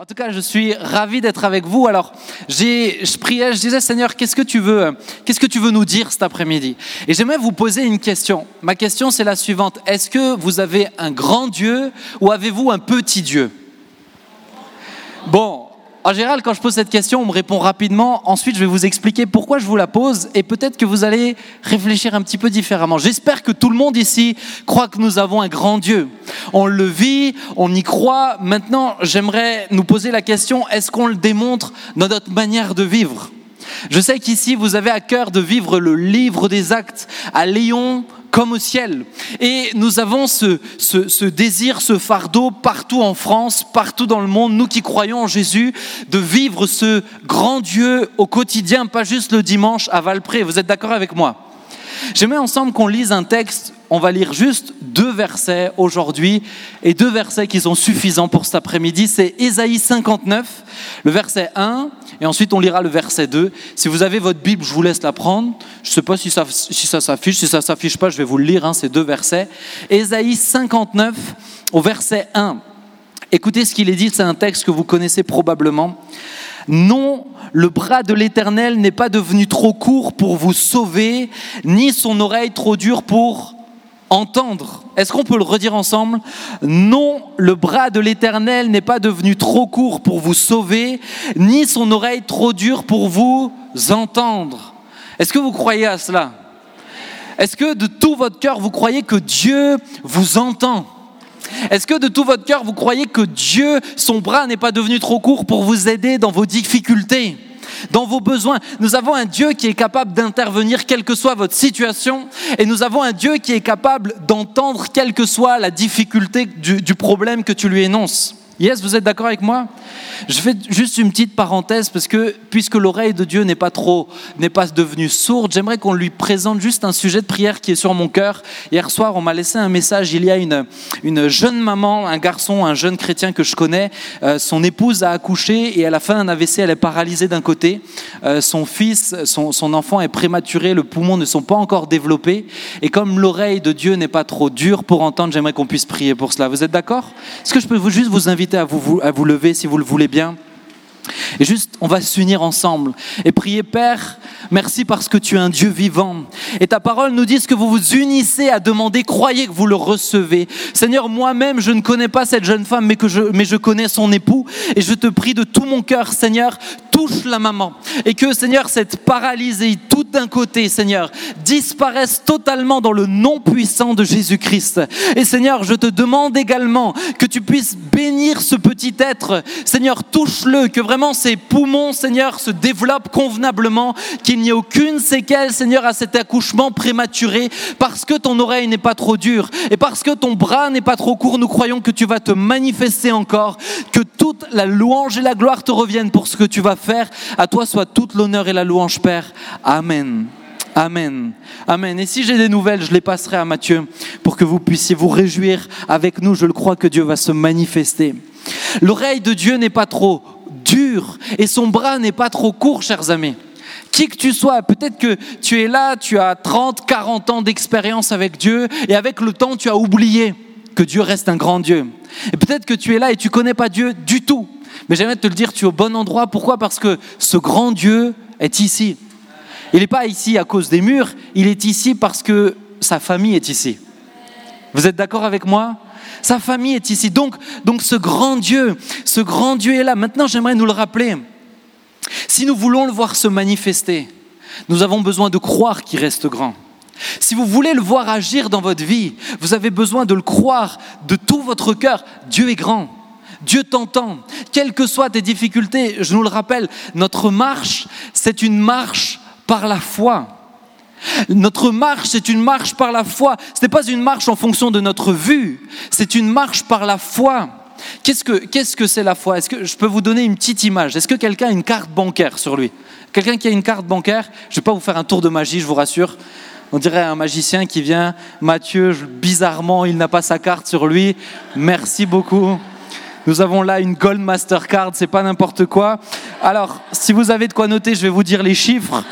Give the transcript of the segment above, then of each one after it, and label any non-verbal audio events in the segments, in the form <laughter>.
En tout cas, je suis ravi d'être avec vous. Alors, j'ai, je priais, je disais, Seigneur, qu'est-ce que tu veux, qu'est-ce que tu veux nous dire cet après-midi? Et j'aimerais vous poser une question. Ma question, c'est la suivante. Est-ce que vous avez un grand Dieu ou avez-vous un petit Dieu? Bon, en général, quand je pose cette question, on me répond rapidement. Ensuite, je vais vous expliquer pourquoi je vous la pose et peut-être que vous allez réfléchir un petit peu différemment. J'espère que tout le monde ici croit que nous avons un grand Dieu. On le vit, on y croit. Maintenant, j'aimerais nous poser la question, est-ce qu'on le démontre dans notre manière de vivre? Je sais qu'ici, vous avez à cœur de vivre le livre des actes à Lyon, comme au ciel. Et nous avons ce, désir, ce fardeau partout en France, partout dans le monde, nous qui croyons en Jésus, de vivre ce grand Dieu au quotidien, pas juste le dimanche à Valpré. Vous êtes d'accord avec moi? J'aimerais ensemble qu'on lise un texte on va lire juste deux versets aujourd'hui et deux versets qui sont suffisants pour cet après-midi. C'est Ésaïe 59, le verset 1, et ensuite on lira le verset 2. Si vous avez votre Bible, je vous laisse la prendre. Je ne sais pas si ça, s'affiche. Si ça s'affiche pas, je vais vous le lire, hein, ces deux versets. Ésaïe 59, au verset 1. Écoutez ce qu'il est dit, c'est un texte que vous connaissez probablement. Non, le bras de l'Éternel n'est pas devenu trop court pour vous sauver, ni son oreille trop dure pour entendre. Est-ce qu'on peut le redire ensemble? Non, le bras de l'Éternel n'est pas devenu trop court pour vous sauver, ni son oreille trop dure pour vous entendre. Est-ce que vous croyez à cela? Est-ce que de tout votre cœur, vous croyez que Dieu vous entend? Est-ce que de tout votre cœur, vous croyez que Dieu, son bras n'est pas devenu trop court pour vous aider dans vos difficultés? Dans vos besoins. Nous avons un Dieu qui est capable d'intervenir quelle que soit votre situation et nous avons un Dieu qui est capable d'entendre quelle que soit la difficulté du, problème que tu lui énonces. Yes, vous êtes d'accord avec moi? Je fais juste une petite parenthèse parce que puisque l'oreille de Dieu n'est pas trop, n'est pas devenue sourde, j'aimerais qu'on lui présente juste un sujet de prière qui est sur mon cœur. Hier soir, on m'a laissé un message. Il y a une, une jeune maman, un garçon, un jeune chrétien que je connais. Euh, son épouse a accouché et à la fin d'un AVC, elle est paralysée d'un côté. Euh, son fils, son, son enfant est prématuré, le poumon ne sont pas encore développés. Et comme l'oreille de Dieu n'est pas trop dure pour entendre, j'aimerais qu'on puisse prier pour cela. Vous êtes d'accord? Est-ce que je peux vous, juste vous inviter à vous, lever si vous le voulez bien. Et juste, on va s'unir ensemble et prier, Père, merci parce que tu es un Dieu vivant. Et ta parole nous dit que vous vous unissez à demander, croyez que vous le recevez. Seigneur, moi-même, je ne connais pas cette jeune femme, mais, que je, mais je connais son époux. Et je te prie de tout mon cœur, Seigneur, touche la maman. Et que, Seigneur, cette paralysie, tout d'un côté, Seigneur, disparaisse totalement dans le nom puissant de Jésus-Christ. Et Seigneur, je te demande également que tu puisses bénir ce petit être. Seigneur, touche-le, que vraiment ses poumons, Seigneur, se développent convenablement, qu'il n'y ait aucune séquelle, Seigneur, à cet accouchement prématuré, parce que ton oreille n'est pas trop dure et parce que ton bras n'est pas trop court, nous croyons que tu vas te manifester encore, que toute la louange et la gloire te reviennent pour ce que tu vas faire à toi soit toute l'honneur et la louange, Père. Amen. Amen. Amen. Et si j'ai des nouvelles, je les passerai à Matthieu pour que vous puissiez vous réjouir avec nous. Je le crois que Dieu va se manifester. L'oreille de Dieu n'est pas trop dure et son bras n'est pas trop court, chers amis. Qui que tu sois, peut-être que tu es là, tu as 30, 40 ans d'expérience avec Dieu et avec le temps, tu as oublié que Dieu reste un grand Dieu. Et peut-être que tu es là et tu connais pas Dieu du tout. Mais j'aimerais te le dire, tu es au bon endroit. Pourquoi? Parce que ce grand Dieu est ici. Il n'est pas ici à cause des murs, il est ici parce que sa famille est ici. Vous êtes d'accord avec moi? Sa famille est ici. Donc, donc ce grand Dieu, ce grand Dieu est là. Maintenant, j'aimerais nous le rappeler. Si nous voulons le voir se manifester, nous avons besoin de croire qu'il reste grand. Si vous voulez le voir agir dans votre vie, vous avez besoin de le croire de tout votre cœur. Dieu est grand. Dieu t'entend. Quelles que soient tes difficultés, je nous le rappelle, notre marche, c'est une marche par la foi. Notre marche, c'est une marche par la foi. Ce n'est pas une marche en fonction de notre vue, c'est une marche par la foi. Qu'est-ce que qu'est-ce que c'est la foi? Est-ce que je peux vous donner une petite image? Est-ce que quelqu'un a une carte bancaire sur lui? Quelqu'un qui a une carte bancaire? Je ne vais pas vous faire un tour de magie, je vous rassure. On dirait un magicien qui vient. Mathieu, bizarrement, il n'a pas sa carte sur lui. Merci beaucoup. Nous avons là une Gold Mastercard, c'est pas n'importe quoi. Alors, si vous avez de quoi noter, je vais vous dire les chiffres.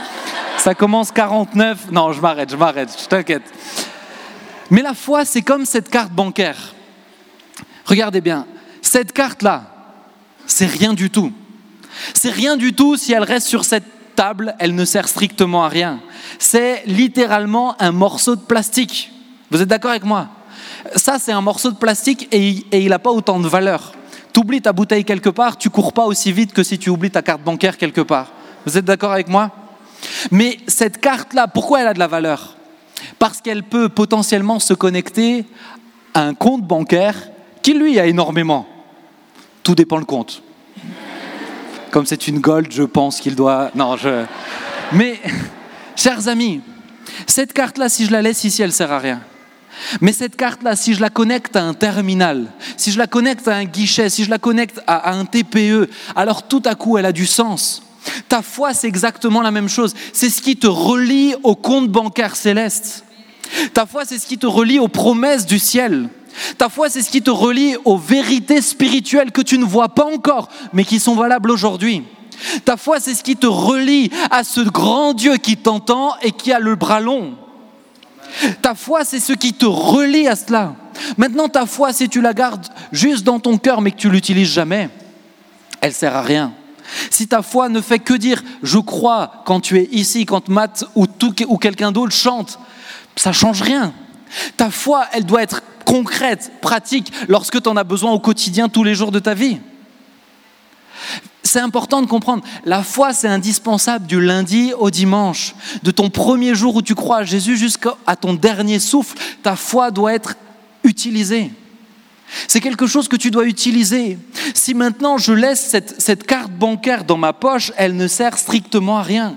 Ça commence 49. Non, je m'arrête, je m'arrête, je t'inquiète. Mais la foi, c'est comme cette carte bancaire. Regardez bien, cette carte-là, c'est rien du tout. C'est rien du tout si elle reste sur cette table, elle ne sert strictement à rien. C'est littéralement un morceau de plastique. Vous êtes d'accord avec moi? Ça, c'est un morceau de plastique et, il n'a pas autant de valeur. Tu oublies ta bouteille quelque part, tu cours pas aussi vite que si tu oublies ta carte bancaire quelque part. Vous êtes d'accord avec moi? Mais cette carte-là, pourquoi elle a de la valeur? Parce qu'elle peut potentiellement se connecter à un compte bancaire qui, lui, a énormément. Tout dépend le compte. Comme c'est une gold, je pense qu'il doit. Non, je. Mais, <laughs> chers amis, cette carte-là, si je la laisse ici, elle sert à rien. Mais cette carte-là, si je la connecte à un terminal, si je la connecte à un guichet, si je la connecte à, un TPE, alors tout à coup, elle a du sens. Ta foi, c'est exactement la même chose. C'est ce qui te relie au compte bancaire céleste. Ta foi, c'est ce qui te relie aux promesses du ciel. Ta foi, c'est ce qui te relie aux vérités spirituelles que tu ne vois pas encore, mais qui sont valables aujourd'hui. Ta foi, c'est ce qui te relie à ce grand Dieu qui t'entend et qui a le bras long. Ta foi, c'est ce qui te relie à cela. Maintenant, ta foi, si tu la gardes juste dans ton cœur, mais que tu l'utilises jamais, elle sert à rien. Si ta foi ne fait que dire je crois quand tu es ici, quand Matt ou, ou quelqu'un d'autre chante, ça change rien. Ta foi, elle doit être concrète, pratique, lorsque tu en as besoin au quotidien, tous les jours de ta vie. C'est important de comprendre, la foi c'est indispensable du lundi au dimanche, de ton premier jour où tu crois à Jésus jusqu'à ton dernier souffle, ta foi doit être utilisée. C'est quelque chose que tu dois utiliser. Si maintenant je laisse cette, carte bancaire dans ma poche, elle ne sert strictement à rien.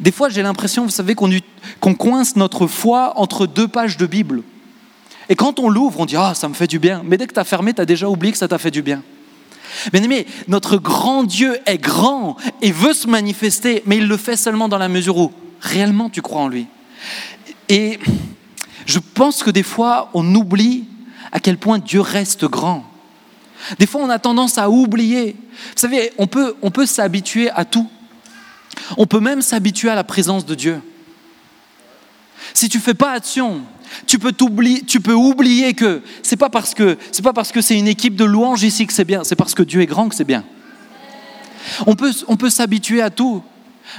Des fois j'ai l'impression, vous savez, qu'on coince notre foi entre deux pages de Bible. Et quand on l'ouvre, on dit Ah, ça me fait du bien. Mais dès que tu as fermé, tu as déjà oublié que ça t'a fait du bien. Bien aimé, notre grand Dieu est grand et veut se manifester, mais il le fait seulement dans la mesure où réellement tu crois en lui. Et je pense que des fois, on oublie à quel point Dieu reste grand. Des fois, on a tendance à oublier. Vous savez, on peut, on peut s'habituer à tout. On peut même s'habituer à la présence de Dieu. Si tu fais pas attention, tu peux, oublier que c'est pas parce que c'est pas parce que c'est une équipe de louanges ici que c'est bien, c'est parce que Dieu est grand que c'est bien. On peut, on peut s'habituer à tout.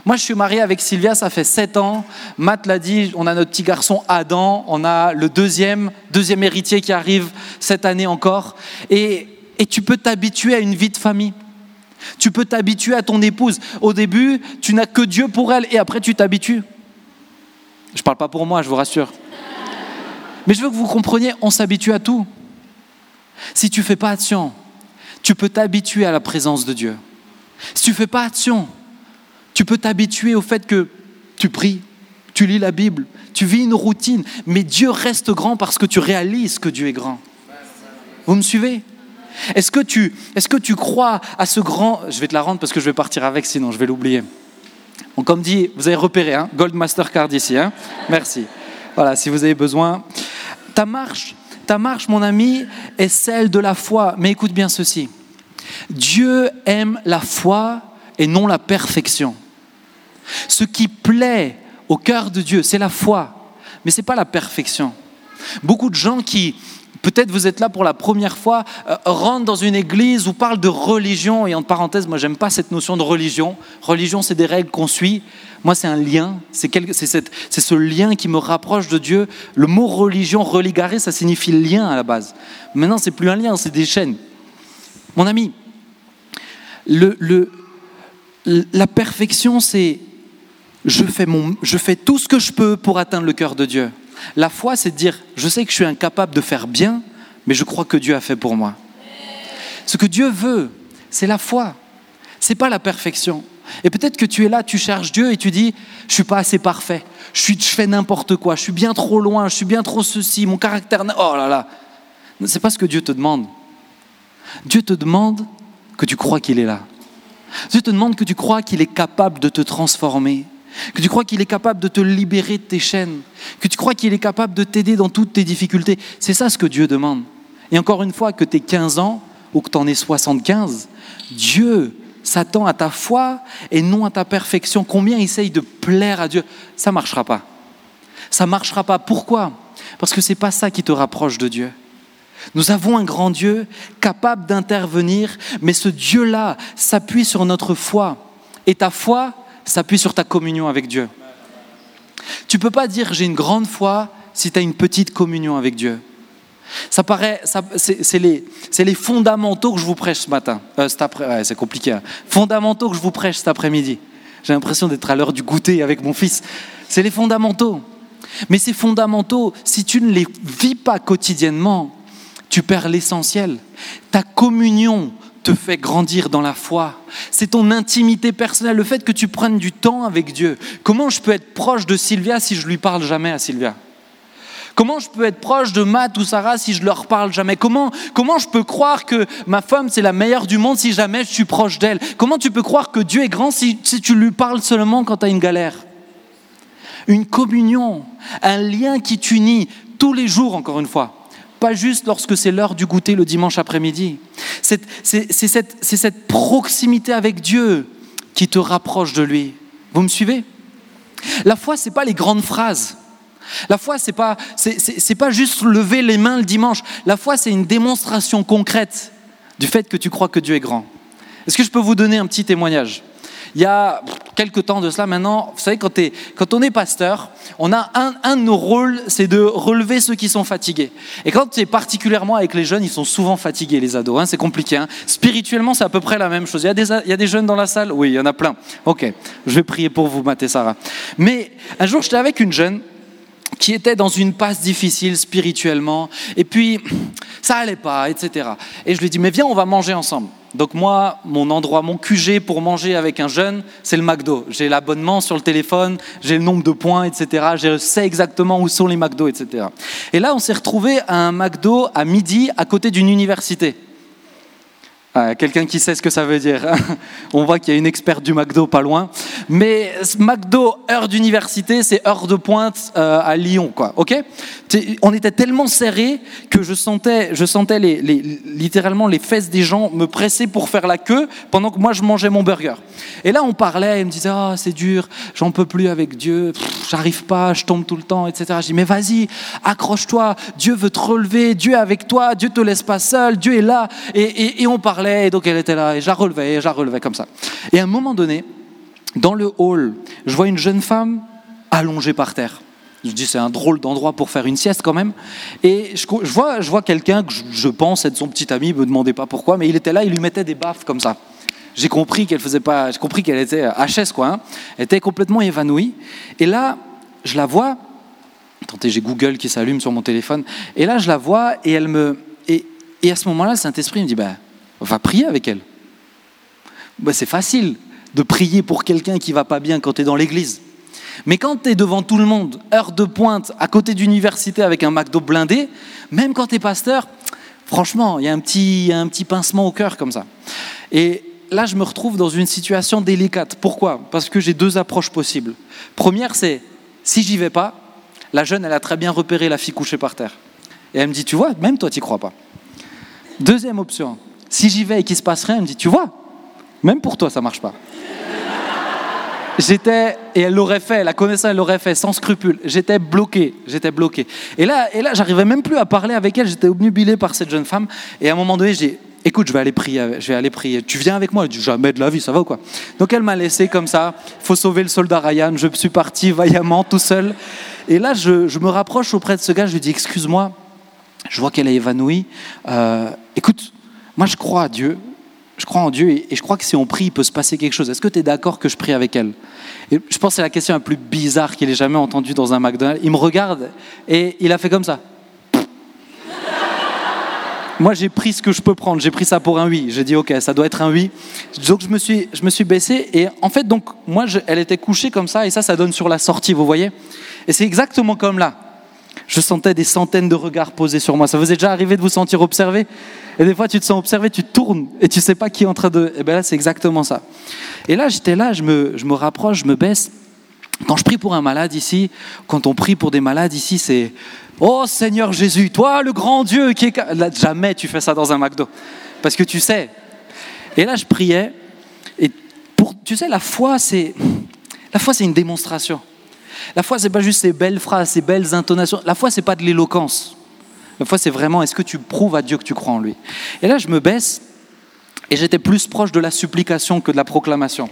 Moi, je suis marié avec Sylvia, ça fait sept ans. Matt l'a dit, on a notre petit garçon Adam, on a le deuxième, deuxième héritier qui arrive cette année encore. Et, et tu peux t'habituer à une vie de famille. Tu peux t'habituer à ton épouse. Au début, tu n'as que Dieu pour elle et après tu t'habitues. Je ne parle pas pour moi, je vous rassure. Mais je veux que vous compreniez, on s'habitue à tout. Si tu ne fais pas attention, tu peux t'habituer à la présence de Dieu. Si tu ne fais pas attention, tu peux t'habituer au fait que tu pries, tu lis la Bible, tu vis une routine, mais Dieu reste grand parce que tu réalises que Dieu est grand. Vous me suivez? Est-ce que, tu, crois à ce grand... Je vais te la rendre parce que je vais partir avec, sinon je vais l'oublier. comme dit, vous avez repéré, hein Gold Mastercard ici. Hein Merci. Voilà, si vous avez besoin. Ta marche, ta marche, mon ami, est celle de la foi. Mais écoute bien ceci. Dieu aime la foi et non la perfection. Ce qui plaît au cœur de Dieu, c'est la foi, mais ce n'est pas la perfection. Beaucoup de gens qui, peut-être vous êtes là pour la première fois, euh, rentrent dans une église ou parlent de religion, et en parenthèse, moi j'aime pas cette notion de religion. Religion, c'est des règles qu'on suit. Moi, c'est un lien, c'est ce lien qui me rapproche de Dieu. Le mot religion, religaré, ça signifie lien à la base. Maintenant, c'est plus un lien, c'est des chaînes. Mon ami, le, le, la perfection, c'est je fais, je fais tout ce que je peux pour atteindre le cœur de Dieu. La foi, c'est de dire, je sais que je suis incapable de faire bien, mais je crois que Dieu a fait pour moi. Ce que Dieu veut, c'est la foi. C'est pas la perfection. Et peut-être que tu es là, tu cherches Dieu et tu dis, je suis pas assez parfait. Je, suis, je fais n'importe quoi. Je suis bien trop loin. Je suis bien trop ceci. Mon caractère. Oh là là. C'est pas ce que Dieu te demande. Dieu te demande que tu crois qu'il est là. Dieu te demande que tu crois qu'il est capable de te transformer, que tu crois qu'il est capable de te libérer de tes chaînes, que tu crois qu'il est capable de t'aider dans toutes tes difficultés. C'est ça ce que Dieu demande. Et encore une fois, que tu aies 15 ans ou que tu en aies 75, Dieu s'attend à ta foi et non à ta perfection. Combien essaye de plaire à Dieu? Ça ne marchera pas. Ça ne marchera pas. Pourquoi? Parce que ce n'est pas ça qui te rapproche de Dieu. Nous avons un grand Dieu capable d'intervenir, mais ce Dieu-là s'appuie sur notre foi. Et ta foi s'appuie sur ta communion avec Dieu. Tu ne peux pas dire j'ai une grande foi si tu as une petite communion avec Dieu. Ça paraît, c'est les, les, fondamentaux que je vous prêche ce matin, euh, c'est compliqué. Hein. Fondamentaux que je vous prêche cet après-midi. J'ai l'impression d'être à l'heure du goûter avec mon fils. C'est les fondamentaux. Mais ces fondamentaux, si tu ne les vis pas quotidiennement, tu perds l'essentiel. Ta communion te fait grandir dans la foi. C'est ton intimité personnelle, le fait que tu prennes du temps avec Dieu. Comment je peux être proche de Sylvia si je lui parle jamais à Sylvia? Comment je peux être proche de Matt ou Sarah si je leur parle jamais? Comment, comment je peux croire que ma femme c'est la meilleure du monde si jamais je suis proche d'elle? Comment tu peux croire que Dieu est grand si, si tu lui parles seulement quand tu as une galère? Une communion, un lien qui t'unit tous les jours encore une fois pas juste lorsque c'est l'heure du goûter le dimanche après-midi. C'est cette, proximité avec Dieu qui te rapproche de lui. Vous me suivez? La foi, ce n'est pas les grandes phrases. La foi, ce n'est pas, c'est, pas juste lever les mains le dimanche. La foi, c'est une démonstration concrète du fait que tu crois que Dieu est grand. Est-ce que je peux vous donner un petit témoignage? Il y a quelques temps de cela maintenant, vous savez, quand, on est pasteur, on a un, de nos rôles, c'est de relever ceux qui sont fatigués. Et quand es particulièrement avec les jeunes, ils sont souvent fatigués, les ados, hein, c'est compliqué. Hein. Spirituellement, c'est à peu près la même chose. Il y, a des, jeunes dans la salle? Oui, il y en a plein. Ok, je vais prier pour vous, Mathé Sarah. Mais un jour, j'étais avec une jeune qui était dans une passe difficile spirituellement, et puis ça allait pas, etc. Et je lui dis, mais viens, on va manger ensemble. Donc moi, mon endroit, mon QG pour manger avec un jeune, c'est le McDo. J'ai l'abonnement sur le téléphone, j'ai le nombre de points, etc. Je sais exactement où sont les McDo, etc. Et là, on s'est retrouvé à un McDo à midi à côté d'une université. Ah, quelqu'un qui sait ce que ça veut dire. <laughs> On voit qu'il y a une experte du McDo pas loin. Mais McDo, heure d'université, c'est heure de pointe euh, à Lyon, quoi. On était tellement serrés que je sentais, je sentais littéralement les fesses des gens me presser pour faire la queue pendant que moi je mangeais mon burger. Et là, on parlait, il me disait, ah, c'est dur, j'en peux plus avec Dieu, j'arrive pas, je tombe tout le temps, etc. Je dis, mais vas-y, accroche-toi, Dieu veut te relever, Dieu est avec toi, Dieu te laisse pas seul, Dieu est là. Et, et on parlait et donc elle était là, et je la relevais, et je la relevais comme ça. Et à un moment donné, dans le hall, je vois une jeune femme allongée par terre. Je dis, c'est un drôle d'endroit pour faire une sieste quand même. Et je, vois, je vois quelqu'un que je, pense être son petit ami, me demandez pas pourquoi, mais il était là, il lui mettait des baffes comme ça. J'ai compris qu'elle faisait pas, j'ai compris qu'elle était HS quoi. Hein. Elle était complètement évanouie. Et là, je la vois. Attendez, j'ai Google qui s'allume sur mon téléphone. Et là, je la vois et elle me, et, à ce moment-là, Saint Esprit me dit, bah, va prier avec elle. Ben, c'est facile de prier pour quelqu'un qui va pas bien quand tu es dans l'église. Mais quand tu es devant tout le monde, heure de pointe, à côté d'université avec un McDo blindé, même quand tu es pasteur, franchement, il y a un petit, pincement au cœur comme ça. Et là, je me retrouve dans une situation délicate. Pourquoi? Parce que j'ai deux approches possibles. Première, c'est si j'y vais pas, la jeune, elle a très bien repéré la fille couchée par terre. Et elle me dit, tu vois, même toi, tu crois pas. Deuxième option, si j'y vais et qu'il se passe rien, elle me dit, tu vois, même pour toi, ça marche pas. <laughs> J'étais, et elle l'aurait fait, la connaissance, elle l'aurait fait sans scrupule. J'étais bloqué, j'étais bloqué. Et là, et là, j'arrivais même plus à parler avec elle. J'étais obnubilé par cette jeune femme. Et à un moment donné, j'ai écoute, je vais aller prier, je vais aller prier. Tu viens avec moi? Elle dit, jamais de la vie, ça va ou quoi? Donc elle m'a laissé comme ça. Faut sauver le soldat Ryan. Je suis parti vaillamment tout seul. Et là, je, je me rapproche auprès de ce gars. Je lui dis, excuse-moi. Je vois qu'elle est évanouie. Euh, écoute, moi, je crois à Dieu. Je crois en Dieu et, je crois que si on prie, il peut se passer quelque chose. Est-ce que tu es d'accord que je prie avec elle? Je pense que c'est la question la plus bizarre qu'il ait jamais entendue dans un McDonald's. Il me regarde et il a fait comme ça. <laughs> Moi, j'ai pris ce que je peux prendre. J'ai pris ça pour un oui. J'ai dit, OK, ça doit être un oui. Donc, je me suis, je me suis baissé. Et en fait, donc, moi, elle était couchée comme ça. Et ça, ça donne sur la sortie, vous voyez? Et c'est exactement comme là. Je sentais des centaines de regards posés sur moi. Ça vous est déjà arrivé de vous sentir observé? Et des fois, tu te sens observé, tu te tournes et tu sais pas qui est en train de. Et eh bien là, c'est exactement ça. Et là, j'étais là, je me, je me rapproche, je me baisse. Quand je prie pour un malade ici, quand on prie pour des malades ici, c'est Oh Seigneur Jésus, toi le grand Dieu qui est. Là, jamais tu fais ça dans un McDo. Parce que tu sais. Et là, je priais. Et pour, tu sais, la foi, c'est. La foi, c'est une démonstration. La foi, c'est pas juste ces belles phrases, ces belles intonations. La foi, c'est pas de l'éloquence. La foi, c'est vraiment est-ce que tu prouves à Dieu que tu crois en lui? Et là, je me baisse et j'étais plus proche de la supplication que de la proclamation.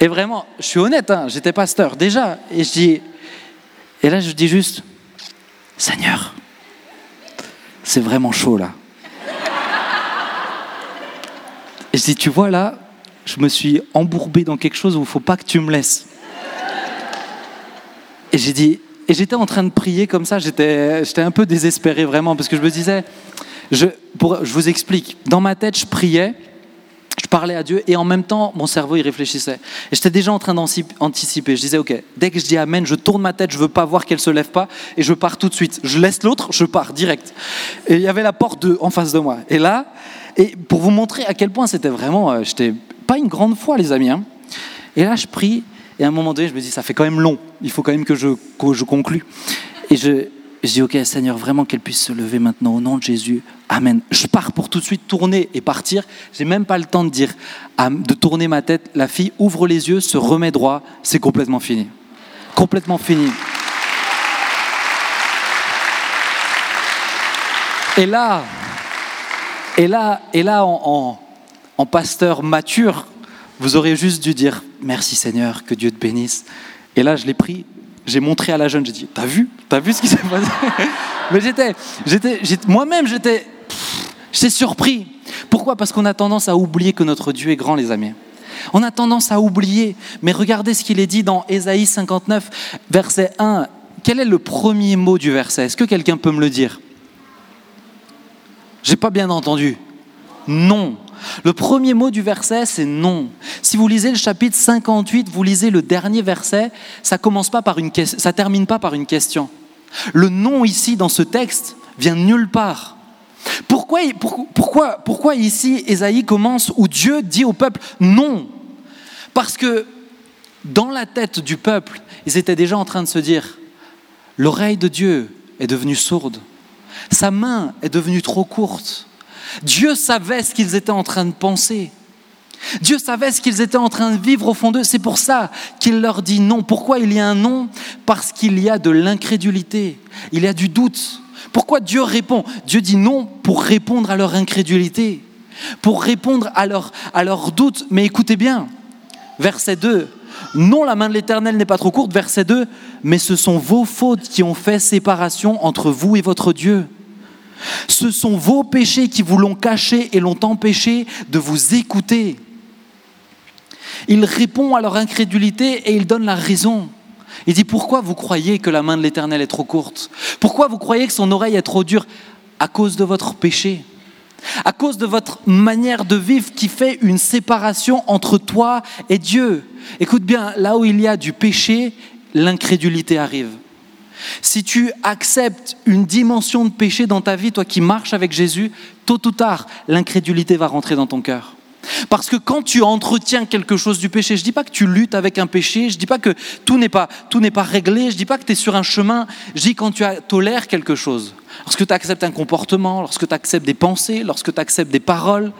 Et vraiment, je suis honnête, hein, j'étais pasteur déjà. Et je dis, et là, je dis juste, Seigneur, c'est vraiment chaud là. Et je dis, tu vois là, je me suis embourbé dans quelque chose où il ne faut pas que tu me laisses. Et j'ai dit, et j'étais en train de prier comme ça, j'étais, un peu désespéré vraiment, parce que je me disais, je, je vous explique, dans ma tête, je priais, je parlais à Dieu, et en même temps, mon cerveau, il réfléchissait. Et j'étais déjà en train d'anticiper. Je disais, OK, dès que je dis Amen, je tourne ma tête, je veux pas voir qu'elle se lève pas, et je pars tout de suite. Je laisse l'autre, je pars direct. Et il y avait la porte en face de moi. Et là, et pour vous montrer à quel point c'était vraiment, euh, j'étais pas une grande foi, les amis. Hein. Et là, je prie, et à un moment donné, je me dis, ça fait quand même long, il faut quand même que je, que je conclue. Et je, je dis, ok Seigneur, vraiment qu'elle puisse se lever maintenant au nom de Jésus. Amen. Je pars pour tout de suite tourner et partir. J'ai même pas le temps de dire, de tourner ma tête. La fille ouvre les yeux, se remet droit. C'est complètement fini. Complètement fini. Et là, et là, et là, en, en pasteur mature, vous aurez juste dû dire merci Seigneur, que Dieu te bénisse. Et là, je l'ai pris j'ai montré à la jeune, j'ai dit, t'as vu T'as vu ce qui s'est passé? <laughs> Mais j'étais, j'étais, moi-même, j'étais, j'étais surpris. Pourquoi? Parce qu'on a tendance à oublier que notre Dieu est grand, les amis. On a tendance à oublier. Mais regardez ce qu'il est dit dans Ésaïe 59, verset 1. Quel est le premier mot du verset? Est-ce que quelqu'un peut me le dire? J'ai pas bien entendu. Non. Le premier mot du verset, c'est non. Si vous lisez le chapitre 58, vous lisez le dernier verset, ça commence pas par une ça termine pas par une question. Le non ici dans ce texte vient nulle part. Pourquoi, pourquoi, pourquoi ici Ésaïe commence où Dieu dit au peuple non? Parce que dans la tête du peuple, ils étaient déjà en train de se dire, l'oreille de Dieu est devenue sourde, sa main est devenue trop courte, Dieu savait ce qu'ils étaient en train de penser. Dieu savait ce qu'ils étaient en train de vivre au fond d'eux. C'est pour ça qu'il leur dit non. Pourquoi il y a un non? Parce qu'il y a de l'incrédulité. Il y a du doute. Pourquoi Dieu répond? Dieu dit non pour répondre à leur incrédulité, pour répondre à leur, à leur doute. Mais écoutez bien, verset 2. Non, la main de l'Éternel n'est pas trop courte. Verset 2. Mais ce sont vos fautes qui ont fait séparation entre vous et votre Dieu. Ce sont vos péchés qui vous l'ont caché et l'ont empêché de vous écouter. Il répond à leur incrédulité et il donne la raison. Il dit pourquoi vous croyez que la main de l'Éternel est trop courte? Pourquoi vous croyez que son oreille est trop dure? À cause de votre péché, à cause de votre manière de vivre qui fait une séparation entre toi et Dieu. Écoute bien, là où il y a du péché, l'incrédulité arrive. Si tu acceptes une dimension de péché dans ta vie, toi qui marches avec Jésus, tôt ou tard, l'incrédulité va rentrer dans ton cœur. Parce que quand tu entretiens quelque chose du péché, je ne dis pas que tu luttes avec un péché, je ne dis pas que tout n'est pas, réglé, je ne dis pas que tu es sur un chemin, je dis quand tu tolères quelque chose. Lorsque tu acceptes un comportement, lorsque tu acceptes des pensées, lorsque tu acceptes des paroles,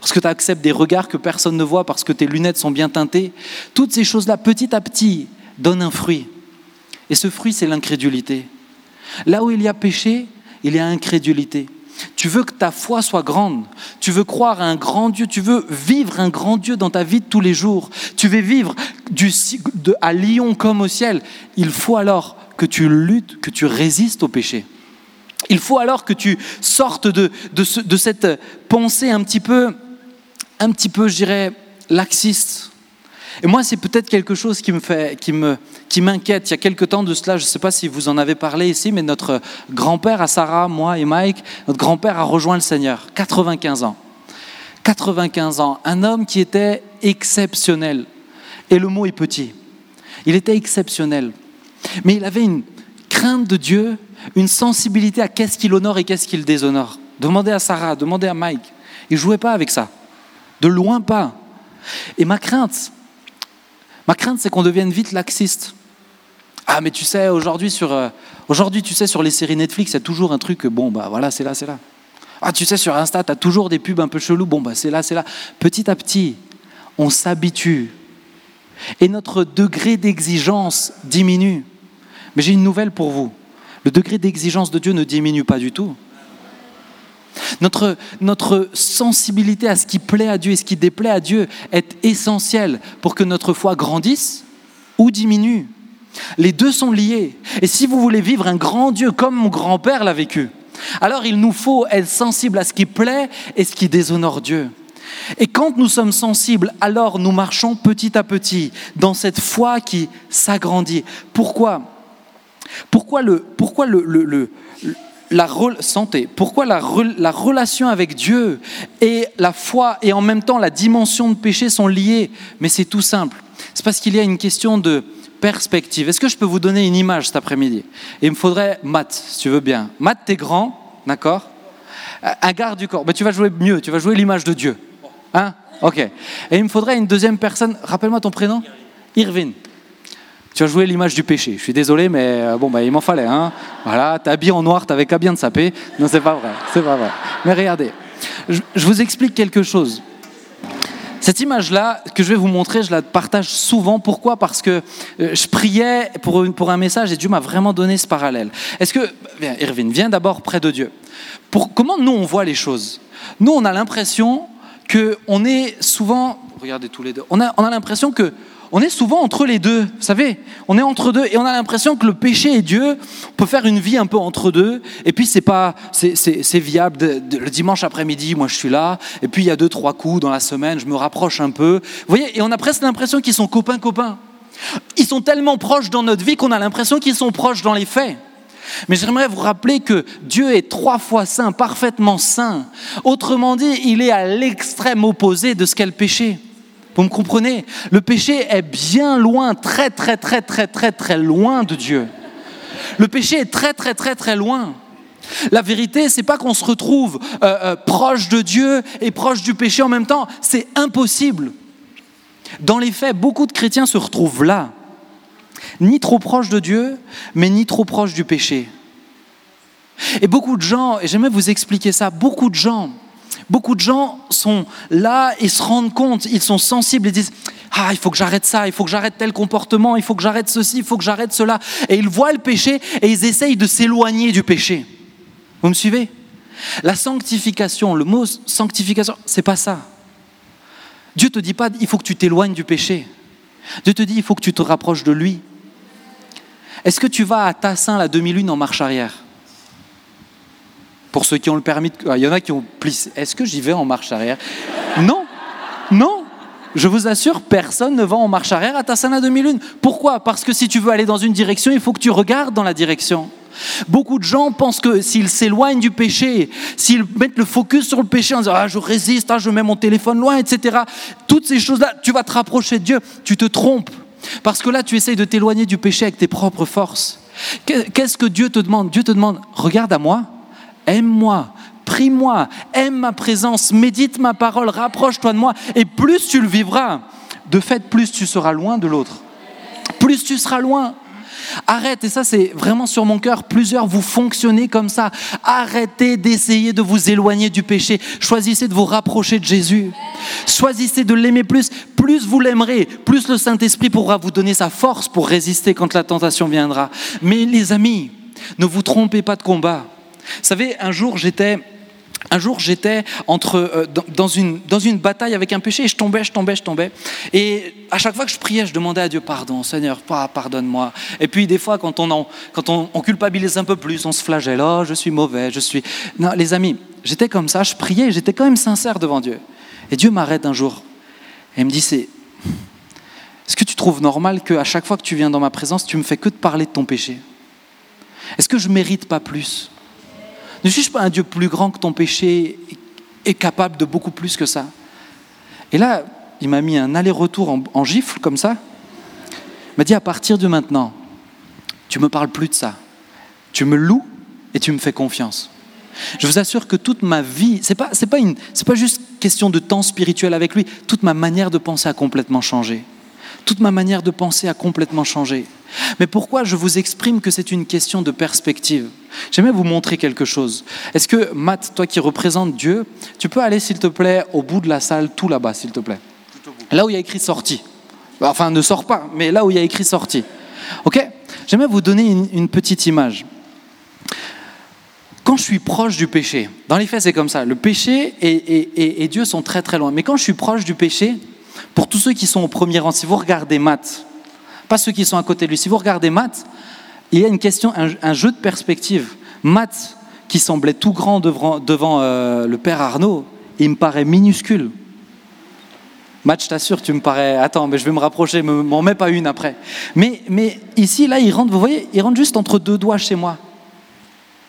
lorsque tu acceptes des regards que personne ne voit parce que tes lunettes sont bien teintées, toutes ces choses-là, petit à petit, donnent un fruit. Et ce fruit, c'est l'incrédulité. Là où il y a péché, il y a incrédulité. Tu veux que ta foi soit grande, tu veux croire à un grand Dieu, tu veux vivre un grand Dieu dans ta vie de tous les jours, tu veux vivre à Lyon comme au ciel. Il faut alors que tu luttes, que tu résistes au péché. Il faut alors que tu sortes de, de cette pensée un petit peu, un petit peu, je dirais, laxiste, et moi, c'est peut-être quelque chose qui me fait, qui me, qui m'inquiète. Il y a quelque temps de cela, je ne sais pas si vous en avez parlé ici, mais notre grand-père, à Sarah, moi et Mike, notre grand-père a rejoint le Seigneur, 95 ans. 95 ans, un homme qui était exceptionnel. Et le mot est petit. Il était exceptionnel. Mais il avait une crainte de Dieu, une sensibilité à qu'est-ce qu'il honore et qu'est-ce qu'il déshonore. Demandez à Sarah, demandez à Mike. Il ne jouait pas avec ça. De loin pas. Et ma crainte, Ma crainte, c'est qu'on devienne vite laxiste. Ah, mais tu sais, aujourd'hui, sur, euh, tu sais, sur les séries Netflix, il y a toujours un truc, bon, bah voilà, c'est là, c'est là. Ah, tu sais, sur Insta, tu as toujours des pubs un peu chelous, bon, bah c'est là, c'est là. Petit à petit, on s'habitue. Et notre degré d'exigence diminue. Mais j'ai une nouvelle pour vous. Le degré d'exigence de Dieu ne diminue pas du tout. Notre, notre sensibilité à ce qui plaît à Dieu et ce qui déplaît à Dieu est essentielle pour que notre foi grandisse ou diminue. Les deux sont liés. Et si vous voulez vivre un grand Dieu comme mon grand-père l'a vécu, alors il nous faut être sensible à ce qui plaît et ce qui déshonore Dieu. Et quand nous sommes sensibles, alors nous marchons petit à petit dans cette foi qui s'agrandit. Pourquoi? Pourquoi, le, pourquoi le, le, la santé Pourquoi la, la relation avec Dieu et la foi et en même temps la dimension de péché sont liées? Mais c'est tout simple. C'est parce qu'il y a une question de perspective. Est-ce que je peux vous donner une image cet après-midi? Il me faudrait Matt, si tu veux bien. Matt, t'es grand, d'accord? Un garde du corps. Mais tu vas jouer mieux, tu vas jouer l'image de Dieu. Hein? Ok. Et il me faudrait une deuxième personne. Rappelle-moi ton prénom? Irvine. Tu as joué l'image du péché. Je suis désolé, mais euh, bon, bah, il m'en fallait. Hein voilà, t'es habillé en noir, t'avais qu'à bien de saper. Non, c'est pas vrai. C'est pas vrai. Mais regardez, je, vous explique quelque chose. Cette image-là que je vais vous montrer, je la partage souvent. Pourquoi? Parce que euh, je priais pour, pour un message et Dieu m'a vraiment donné ce parallèle. Est-ce que, viens, Irvine, viens d'abord près de Dieu. Pour, comment nous on voit les choses? Nous, on a l'impression qu'on est souvent, regardez tous les deux, on a, on a l'impression que on est souvent entre les deux, vous savez, on est entre deux et on a l'impression que le péché et Dieu, on peut faire une vie un peu entre deux, et puis c'est pas, c'est viable. le dimanche après-midi, moi je suis là, et puis il y a deux trois coups dans la semaine, je me rapproche un peu, vous voyez, et on a presque l'impression qu'ils sont copains copains. Ils sont tellement proches dans notre vie qu'on a l'impression qu'ils sont proches dans les faits. Mais j'aimerais vous rappeler que Dieu est trois fois saint, parfaitement saint. Autrement dit, il est à l'extrême opposé de ce qu'est le péché. Vous me comprenez? Le péché est bien loin, très très très très très très loin de Dieu. Le péché est très très très très loin. La vérité, c'est pas qu'on se retrouve euh, euh, proche de Dieu et proche du péché en même temps. C'est impossible. Dans les faits, beaucoup de chrétiens se retrouvent là ni trop proche de Dieu, mais ni trop proche du péché. Et beaucoup de gens, et j'aimerais vous expliquer ça, beaucoup de gens, beaucoup de gens sont là et se rendent compte, ils sont sensibles et disent ah, il faut que j'arrête ça, il faut que j'arrête tel comportement, il faut que j'arrête ceci, il faut que j'arrête cela. Et ils voient le péché et ils essayent de s'éloigner du péché. Vous me suivez? La sanctification, le mot sanctification, c'est pas ça. Dieu te dit pas il faut que tu t'éloignes du péché. Dieu te dit il faut que tu te rapproches de lui. Est-ce que tu vas à Tassin la demi-lune en marche arrière? Pour ceux qui ont le permis, de... Ah, il y en a qui ont plissé. Est-ce que j'y vais en marche arrière? Non, non. Je vous assure, personne ne va en marche arrière à la demi-lune. Pourquoi? Parce que si tu veux aller dans une direction, il faut que tu regardes dans la direction. Beaucoup de gens pensent que s'ils s'éloignent du péché, s'ils mettent le focus sur le péché en disant ah je résiste, ah, je mets mon téléphone loin, etc. Toutes ces choses-là, tu vas te rapprocher de Dieu. Tu te trompes. Parce que là, tu essayes de t'éloigner du péché avec tes propres forces. Qu'est-ce que Dieu te demande? Dieu te demande, regarde à moi, aime-moi, prie-moi, aime ma présence, médite ma parole, rapproche-toi de moi, et plus tu le vivras, de fait, plus tu seras loin de l'autre. Plus tu seras loin. Arrête, et ça c'est vraiment sur mon cœur, plusieurs vous fonctionnez comme ça. Arrêtez d'essayer de vous éloigner du péché. Choisissez de vous rapprocher de Jésus. Choisissez de l'aimer plus. Plus vous l'aimerez, plus le Saint-Esprit pourra vous donner sa force pour résister quand la tentation viendra. Mais les amis, ne vous trompez pas de combat. Vous savez, un jour j'étais un jour, j'étais entre euh, dans, une, dans une bataille avec un péché et je tombais, je tombais, je tombais. Et à chaque fois que je priais, je demandais à Dieu pardon, Seigneur, pardonne-moi. Et puis des fois, quand on, quand on, culpabilise un peu plus, on se flagelle, oh, je suis mauvais, je suis. Non, les amis, j'étais comme ça, je priais, j'étais quand même sincère devant Dieu. Et Dieu m'arrête un jour et me dit, c'est. Est-ce que tu trouves normal qu'à chaque fois que tu viens dans ma présence, tu me fais que de parler de ton péché? Est-ce que je mérite pas plus? Ne suis-je pas un Dieu plus grand que ton péché et capable de beaucoup plus que ça Et là, il m'a mis un aller-retour en, gifle comme ça. Il m'a dit à partir de maintenant, tu me parles plus de ça. Tu me loues et tu me fais confiance. Je vous assure que toute ma vie, c'est pas pas c'est pas juste question de temps spirituel avec lui, toute ma manière de penser a complètement changé. Toute ma manière de penser a complètement changé. Mais pourquoi je vous exprime que c'est une question de perspective? J'aimerais vous montrer quelque chose. Est-ce que, Matt, toi qui représentes Dieu, tu peux aller, s'il te plaît, au bout de la salle, tout là-bas, s'il te plaît? Là où il y a écrit sortie. Enfin, ne sors pas, mais là où il y a écrit sortie. OK? J'aimerais vous donner une, petite image. quand je suis proche du péché, dans les faits c'est comme ça, le péché et, Dieu sont très très loin. Mais quand je suis proche du péché, pour tous ceux qui sont au premier rang, si vous regardez Matt, pas ceux qui sont à côté de lui, si vous regardez Matt, il y a une question, un, jeu de perspective. Matt, qui semblait tout grand devant, euh, le père Arnaud, il me paraît minuscule. Matt, je t'assure, tu me parais. Attends, mais je vais me rapprocher, m'en mets pas une après. Mais, mais ici, là, il rentre, vous voyez, il rentre juste entre deux doigts chez moi.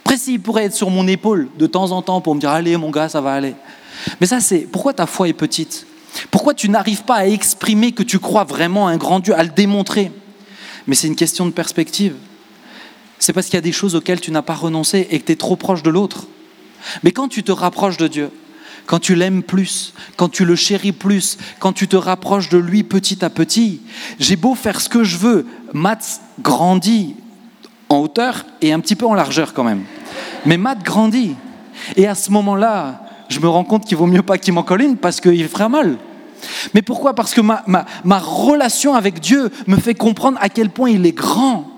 Précis, il pourrait être sur mon épaule de temps en temps pour me dire Allez, mon gars, ça va aller. Mais ça, c'est pourquoi ta foi est petite? Pourquoi tu n'arrives pas à exprimer que tu crois vraiment à un grand Dieu, à le démontrer? Mais c'est une question de perspective. C'est parce qu'il y a des choses auxquelles tu n'as pas renoncé et que tu es trop proche de l'autre. Mais quand tu te rapproches de Dieu, quand tu l'aimes plus, quand tu le chéris plus, quand tu te rapproches de lui petit à petit, j'ai beau faire ce que je veux, Matt grandit en hauteur et un petit peu en largeur quand même. Mais Matt grandit. Et à ce moment-là, je me rends compte qu'il vaut mieux pas qu'il m'en colle parce qu'il ferait mal. Mais pourquoi? Parce que ma, ma, relation avec Dieu me fait comprendre à quel point il est grand,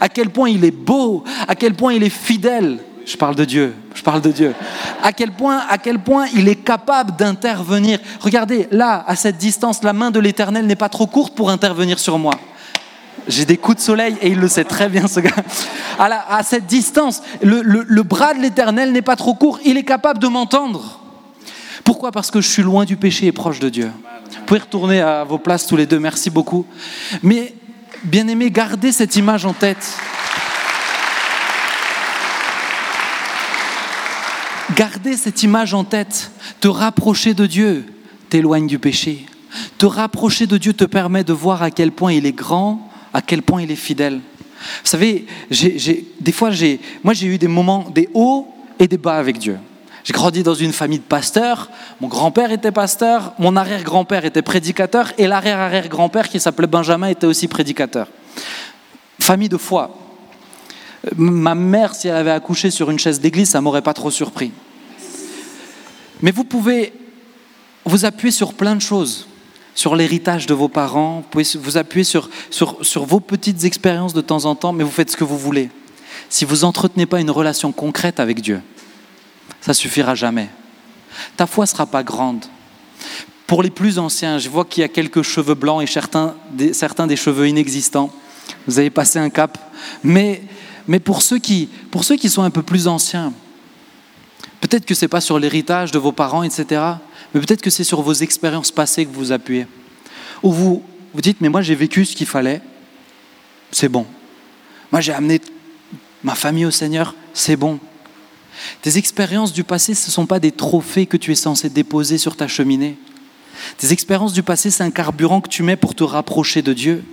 à quel point il est beau, à quel point il est fidèle. Je parle de Dieu, je parle de Dieu. À quel point, à quel point il est capable d'intervenir. Regardez, là, à cette distance, la main de l'Éternel n'est pas trop courte pour intervenir sur moi. J'ai des coups de soleil et il le sait très bien, ce gars. À, cette distance, le, bras de l'Éternel n'est pas trop court. Il est capable de m'entendre. Pourquoi Parce que je suis loin du péché et proche de Dieu. Vous pouvez retourner à vos places tous les deux. Merci beaucoup. Mais, bien aimé, gardez cette image en tête. Gardez cette image en tête. Te rapprocher de Dieu t'éloigne du péché. Te rapprocher de Dieu te permet de voir à quel point il est grand à quel point il est fidèle. Vous savez, des fois, moi j'ai eu des moments, des hauts et des bas avec Dieu. J'ai grandi dans une famille de pasteurs. Mon grand-père était pasteur, mon arrière-grand-père était prédicateur et l'arrière-arrière-grand-père qui s'appelait Benjamin était aussi prédicateur. Famille de foi. Ma mère, si elle avait accouché sur une chaise d'église, ça m'aurait pas trop surpris. Mais vous pouvez vous appuyer sur plein de choses sur l'héritage de vos parents, vous pouvez vous appuyer sur, sur, sur vos petites expériences de temps en temps, mais vous faites ce que vous voulez. Si vous n'entretenez pas une relation concrète avec Dieu, ça suffira jamais. Ta foi sera pas grande. Pour les plus anciens, je vois qu'il y a quelques cheveux blancs et certains des, certains des cheveux inexistants. Vous avez passé un cap. Mais, mais pour, ceux qui, pour ceux qui sont un peu plus anciens, peut-être que ce n'est pas sur l'héritage de vos parents, etc mais peut-être que c'est sur vos expériences passées que vous vous appuyez. Ou vous vous dites, mais moi j'ai vécu ce qu'il fallait, c'est bon. Moi j'ai amené ma famille au Seigneur, c'est bon. Tes expériences du passé, ce ne sont pas des trophées que tu es censé déposer sur ta cheminée. Tes expériences du passé, c'est un carburant que tu mets pour te rapprocher de Dieu.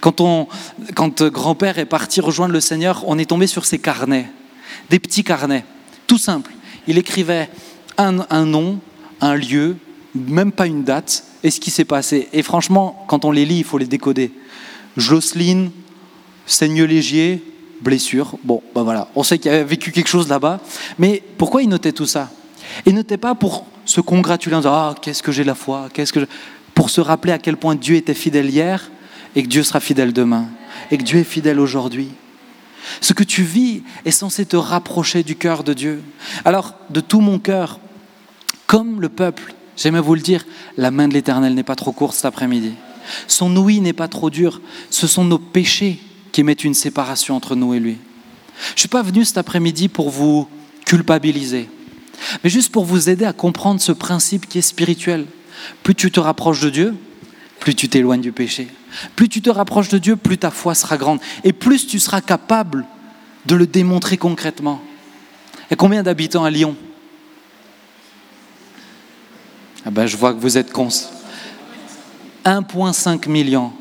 Quand, quand grand-père est parti rejoindre le Seigneur, on est tombé sur ses carnets, des petits carnets, tout simple. Il écrivait un, un nom, un lieu, même pas une date, et ce qui s'est passé. Et franchement, quand on les lit, il faut les décoder. Jocelyne, Seigneur Légier, blessure. Bon, ben voilà, on sait qu'il avait vécu quelque chose là-bas. Mais pourquoi il notait tout ça? Il notait pas pour se congratuler en disant Ah, qu'est-ce que j'ai la foi qu'est-ce que Pour se rappeler à quel point Dieu était fidèle hier et que Dieu sera fidèle demain. Et que Dieu est fidèle aujourd'hui. Ce que tu vis est censé te rapprocher du cœur de Dieu. Alors, de tout mon cœur, comme le peuple, j'aimais vous le dire, la main de l'Éternel n'est pas trop courte cet après-midi. Son ouïe n'est pas trop dure. Ce sont nos péchés qui mettent une séparation entre nous et lui. Je ne suis pas venu cet après-midi pour vous culpabiliser, mais juste pour vous aider à comprendre ce principe qui est spirituel. Plus tu te rapproches de Dieu, plus tu t'éloignes du péché. Plus tu te rapproches de Dieu, plus ta foi sera grande. Et plus tu seras capable de le démontrer concrètement. Et combien d'habitants à Lyon? Ah ben, je vois que vous êtes cons. 1,5 million.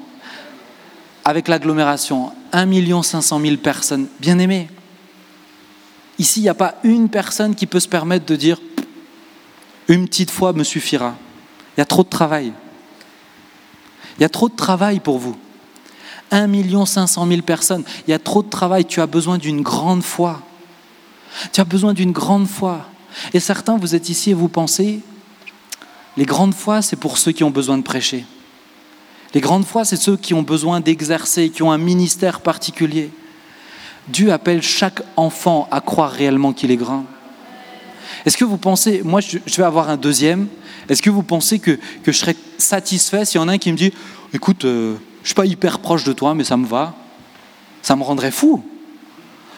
Avec l'agglomération, 1 500 000 personnes. Bien aimées. Ici, il n'y a pas une personne qui peut se permettre de dire une petite fois me suffira. Il y a trop de travail. Il y a trop de travail pour vous. 1 500 000 personnes. Il y a trop de travail. Tu as besoin d'une grande foi. Tu as besoin d'une grande foi. Et certains, vous êtes ici et vous pensez, les grandes fois, c'est pour ceux qui ont besoin de prêcher. Les grandes fois, c'est ceux qui ont besoin d'exercer, qui ont un ministère particulier. Dieu appelle chaque enfant à croire réellement qu'il est grand. Est-ce que vous pensez, moi je vais avoir un deuxième, est-ce que vous pensez que, je serais satisfait s'il y en a un qui me dit, écoute, euh, je ne suis pas hyper proche de toi, mais ça me va Ça me rendrait fou.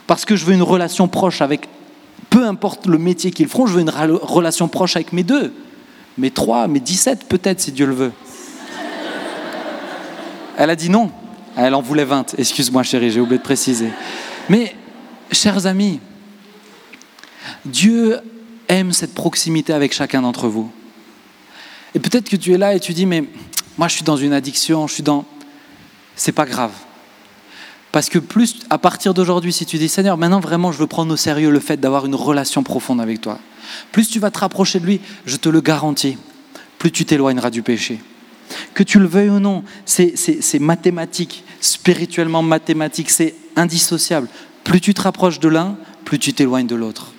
Parce que je veux une relation proche avec, peu importe le métier qu'ils feront, je veux une relation proche avec mes deux, mes trois, mes dix-sept peut-être si Dieu le veut. Elle a dit non. Elle en voulait 20. Excuse-moi chérie, j'ai oublié de préciser. Mais, chers amis, Dieu aime cette proximité avec chacun d'entre vous. Et peut-être que tu es là et tu dis, mais moi je suis dans une addiction, je suis dans... C'est pas grave. Parce que plus, à partir d'aujourd'hui, si tu dis, Seigneur, maintenant vraiment je veux prendre au sérieux le fait d'avoir une relation profonde avec toi, plus tu vas te rapprocher de lui, je te le garantis, plus tu t'éloigneras du péché. Que tu le veuilles ou non, c'est mathématique, spirituellement mathématique, c'est indissociable. Plus tu te rapproches de l'un, plus tu t'éloignes de l'autre.